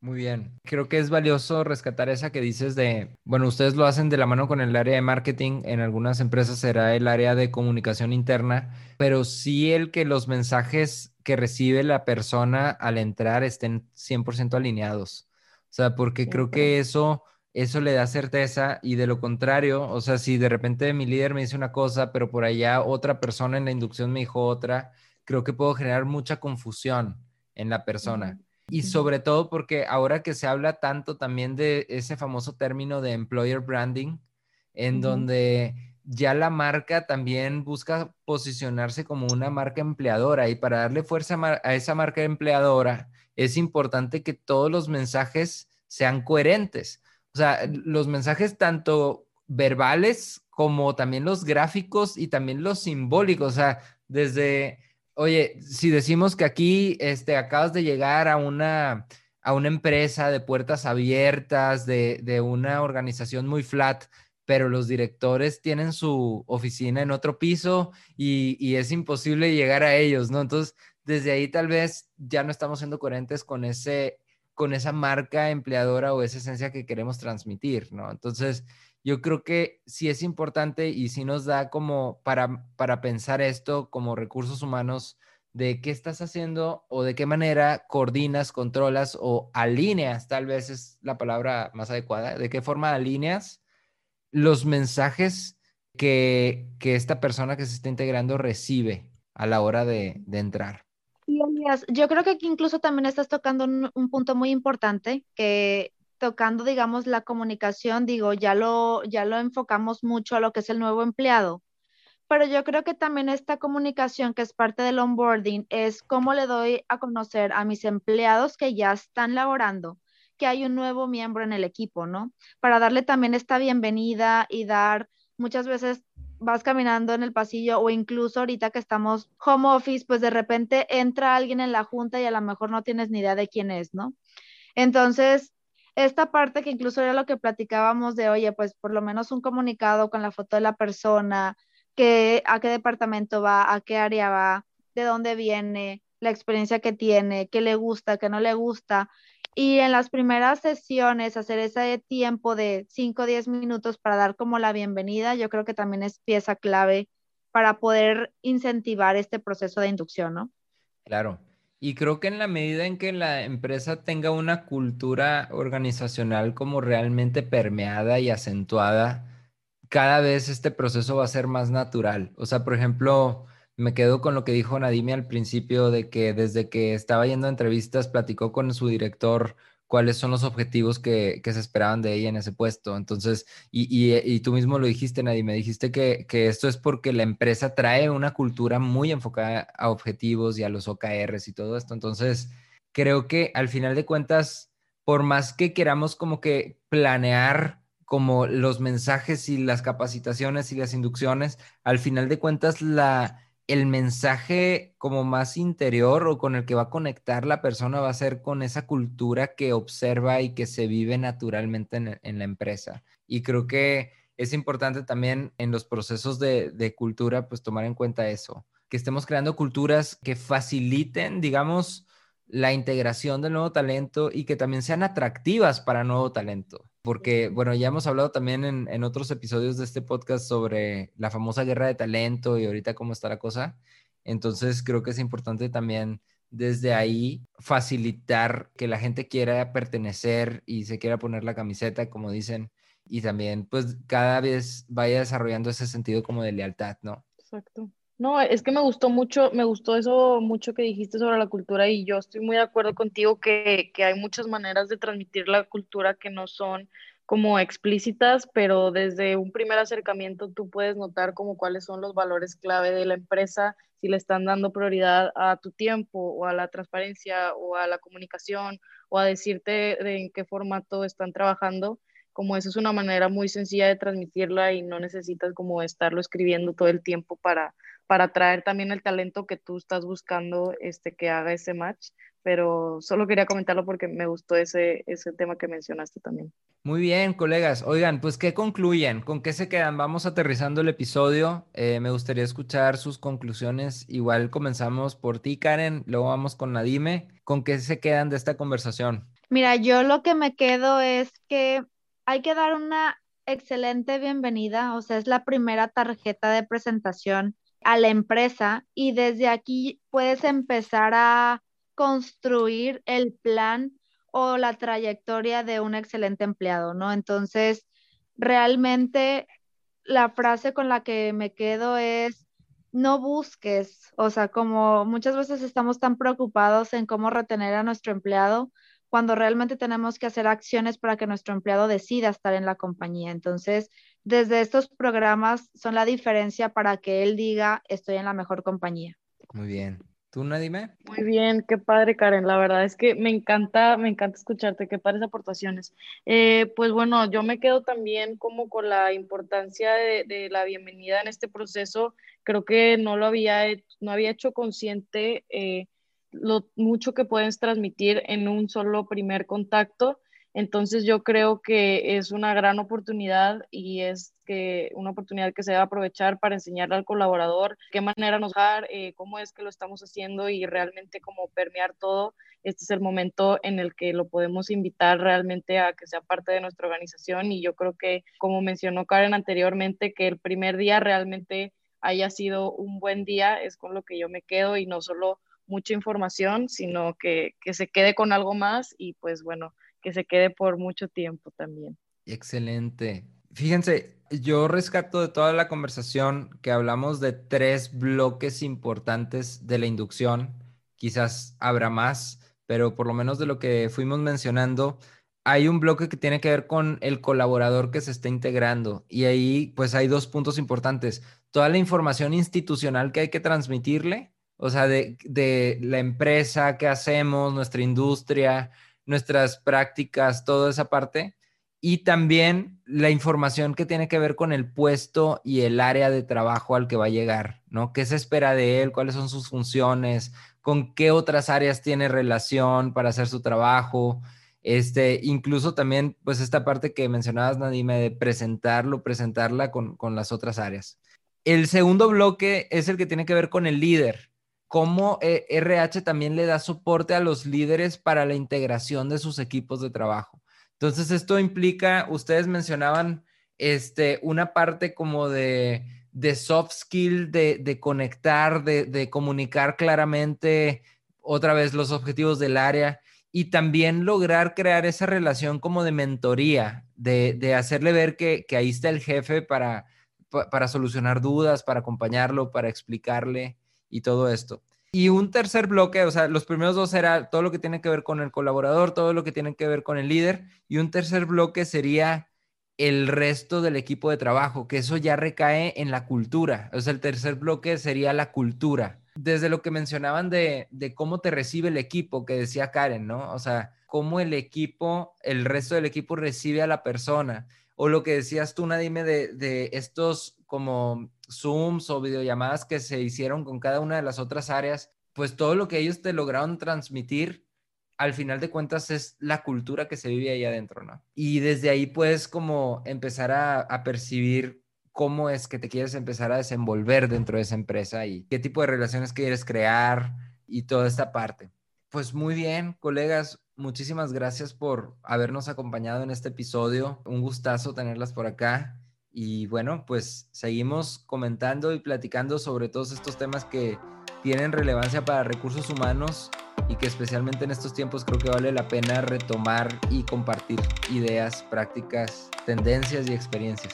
Muy bien. Creo que es valioso rescatar esa que dices de, bueno, ustedes lo hacen de la mano con el área de marketing, en algunas empresas será el área de comunicación interna, pero sí el que los mensajes que recibe la persona al entrar estén 100% alineados. O sea, porque creo que eso eso le da certeza y de lo contrario, o sea, si de repente mi líder me dice una cosa, pero por allá otra persona en la inducción me dijo otra, creo que puedo generar mucha confusión en la persona. Y sobre todo porque ahora que se habla tanto también de ese famoso término de employer branding, en donde ya la marca también busca posicionarse como una marca empleadora y para darle fuerza a esa marca empleadora es importante que todos los mensajes sean coherentes. O sea, los mensajes tanto verbales como también los gráficos y también los simbólicos. O sea, desde, oye, si decimos que aquí este, acabas de llegar a una, a una empresa de puertas abiertas, de, de una organización muy flat, pero los directores tienen su oficina en otro piso y, y, es imposible llegar a ellos, ¿no? Entonces, desde ahí tal vez ya no estamos siendo coherentes con ese con esa marca empleadora o esa esencia que queremos transmitir, ¿no? Entonces, yo creo que sí es importante y sí nos da como para, para pensar esto como recursos humanos de qué estás haciendo o de qué manera coordinas, controlas o alineas, tal vez es la palabra más adecuada, de qué forma alineas los mensajes que, que esta persona que se está integrando recibe a la hora de, de entrar yo creo que aquí incluso también estás tocando un, punto muy importante, que tocando, digamos, la comunicación, digo, ya lo, ya lo enfocamos mucho a lo que es el nuevo empleado, pero yo creo que también esta comunicación que es parte del onboarding es cómo le doy a conocer a mis empleados que ya están laborando que hay un nuevo miembro en el equipo, ¿no? Para darle también esta bienvenida y dar muchas veces vas caminando en el pasillo o incluso ahorita que estamos home office, pues de repente entra alguien en la junta y a lo mejor no tienes ni idea de quién es, ¿no? Entonces, esta parte que incluso era lo que platicábamos de, oye, pues por lo menos un comunicado con la foto de la persona, que, a qué departamento va, a qué área va, de dónde viene, la experiencia que tiene, qué le gusta, qué no le gusta. Y en las primeras sesiones, hacer ese tiempo de 5 o 10 minutos para dar como la bienvenida, yo creo que también es pieza clave para poder incentivar este proceso de inducción, ¿no? Claro. Y creo que en la medida en que la empresa tenga una cultura organizacional como realmente permeada y acentuada, cada vez este proceso va a ser más natural. O sea, por ejemplo, me quedo con lo que dijo Nadime al principio de que desde que estaba yendo a entrevistas platicó con su director cuáles son los objetivos que, se esperaban de ella en ese puesto. Entonces, y, tú mismo lo dijiste, Nadime, dijiste que, que, esto es porque la empresa trae una cultura muy enfocada a objetivos y a los OKRs y todo esto. Entonces, creo que al final de cuentas, por más que queramos como que planear como los mensajes y las capacitaciones y las inducciones, al final de cuentas la el mensaje como más interior o con el que va a conectar la persona va a ser con esa cultura que observa y que se vive naturalmente en, la empresa. Y creo que es importante también en los procesos de, de, cultura, pues tomar en cuenta eso, que estemos creando culturas que faciliten, digamos, la integración del nuevo talento y que también sean atractivas para nuevo talento porque, bueno, ya hemos hablado también en, otros episodios de este podcast sobre la famosa guerra de talento y ahorita cómo está la cosa. Entonces, creo que es importante también desde ahí facilitar que la gente quiera pertenecer y se quiera poner la camiseta, como dicen, y también, pues, cada vez vaya desarrollando ese sentido como de lealtad, ¿no? Exacto. No, es que me gustó mucho, me gustó eso mucho que dijiste sobre la cultura y yo estoy muy de acuerdo contigo que, que hay muchas maneras de transmitir la cultura que no son como explícitas, pero desde un primer acercamiento tú puedes notar como cuáles son los valores clave de la empresa, si le están dando prioridad a tu tiempo o a la transparencia o a la comunicación o a decirte de en qué formato están trabajando como eso es una manera muy sencilla de transmitirla y no necesitas como estarlo escribiendo todo el tiempo para, para atraer también el talento que tú estás buscando este, que haga ese match. Pero solo quería comentarlo porque me gustó ese, ese tema que mencionaste también. Muy bien, colegas. Oigan, pues, ¿qué concluyen? ¿Con qué se quedan? Vamos aterrizando el episodio. Eh, me gustaría escuchar sus conclusiones. Igual comenzamos por ti, Karen, luego vamos con Nadime. ¿Con qué se quedan de esta conversación? Mira, yo lo que me quedo es que hay que dar una excelente bienvenida, o sea, es la primera tarjeta de presentación a la empresa y desde aquí puedes empezar a construir el plan o la trayectoria de un excelente empleado, ¿no? Entonces, realmente la frase con la que me quedo es, no busques, o sea, como muchas veces estamos tan preocupados en cómo retener a nuestro empleado, cuando realmente tenemos que hacer acciones para que nuestro empleado decida estar en la compañía. Entonces, desde estos programas son la diferencia para que él diga, estoy en la mejor compañía. Muy bien. ¿Tú, Nadime? Muy bien, qué padre, Karen. La verdad es que me encanta, me encanta escucharte, qué padres aportaciones. Eh, pues bueno, yo me quedo también como con la importancia de, la bienvenida en este proceso. Creo que no lo había, no había hecho consciente. Eh, lo mucho que puedes transmitir en un solo primer contacto. Entonces yo creo que es una gran oportunidad y es que una oportunidad que se debe aprovechar para enseñarle al colaborador qué manera nos dar, eh, cómo es que lo estamos haciendo y realmente cómo permear todo. Este es el momento en el que lo podemos invitar realmente a que sea parte de nuestra organización y yo creo que, como mencionó Karen anteriormente, que el primer día realmente haya sido un buen día es con lo que yo me quedo y no solo mucha información, sino que, se quede con algo más y pues bueno, que se quede por mucho tiempo también. Excelente. Fíjense, yo rescato de toda la conversación que hablamos de tres bloques importantes de la inducción. Quizás habrá más, pero por lo menos de lo que fuimos mencionando, hay un bloque que tiene que ver con el colaborador que se está integrando y ahí pues hay dos puntos importantes. Toda la información institucional que hay que transmitirle o sea, de, la empresa, qué hacemos, nuestra industria, nuestras prácticas, toda esa parte. Y también la información que tiene que ver con el puesto y el área de trabajo al que va a llegar, ¿no? ¿Qué se espera de él? ¿Cuáles son sus funciones? ¿Con qué otras áreas tiene relación para hacer su trabajo? Este, incluso también, pues esta parte que mencionabas, Nadime, de presentarlo, presentarla con, con las otras áreas. El segundo bloque es el que tiene que ver con el líder, cómo RH eh, también le da soporte a los líderes para la integración de sus equipos de trabajo. Entonces, esto implica, ustedes mencionaban este, una parte como de, soft skill, de, conectar, de, comunicar claramente otra vez los objetivos del área y también lograr crear esa relación como de mentoría, de, hacerle ver que, que, ahí está el jefe para, para solucionar dudas, para acompañarlo, para explicarle y todo esto. Y un tercer bloque, o sea, los primeros dos era todo lo que tiene que ver con el colaborador, todo lo que tiene que ver con el líder, y un tercer bloque sería el resto del equipo de trabajo, que eso ya recae en la cultura. O sea, el tercer bloque sería la cultura. Desde lo que mencionaban de, de cómo te recibe el equipo, que decía Karen, ¿no? O sea, cómo el equipo, el resto del equipo recibe a la persona. O lo que decías tú, Nadime, de, de estos como Zooms o videollamadas que se hicieron con cada una de las otras áreas, pues todo lo que ellos te lograron transmitir, al final de cuentas es la cultura que se vive ahí adentro, ¿no? Y desde ahí puedes como empezar a, percibir cómo es que te quieres empezar a desenvolver dentro de esa empresa y qué tipo de relaciones quieres crear y toda esta parte. Pues muy bien, colegas, muchísimas gracias por habernos acompañado en este episodio. Un gustazo tenerlas por acá. Y bueno, pues seguimos comentando y platicando sobre todos estos temas que tienen relevancia para recursos humanos y que especialmente en estos tiempos creo que vale la pena retomar y compartir ideas, prácticas, tendencias y experiencias.